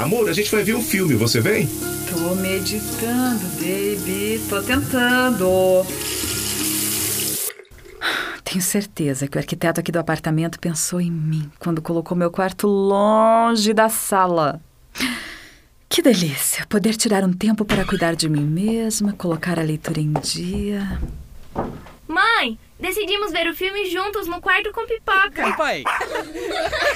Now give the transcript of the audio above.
Amor, a gente vai ver um filme, você vem? Tô meditando, baby. Tô tentando. Tenho certeza que o arquiteto aqui do apartamento pensou em mim quando colocou meu quarto longe da sala. Que delícia poder tirar um tempo para cuidar de mim mesma, colocar a leitura em dia. Mãe, decidimos ver o filme juntos no quarto com pipoca. Oi, pai.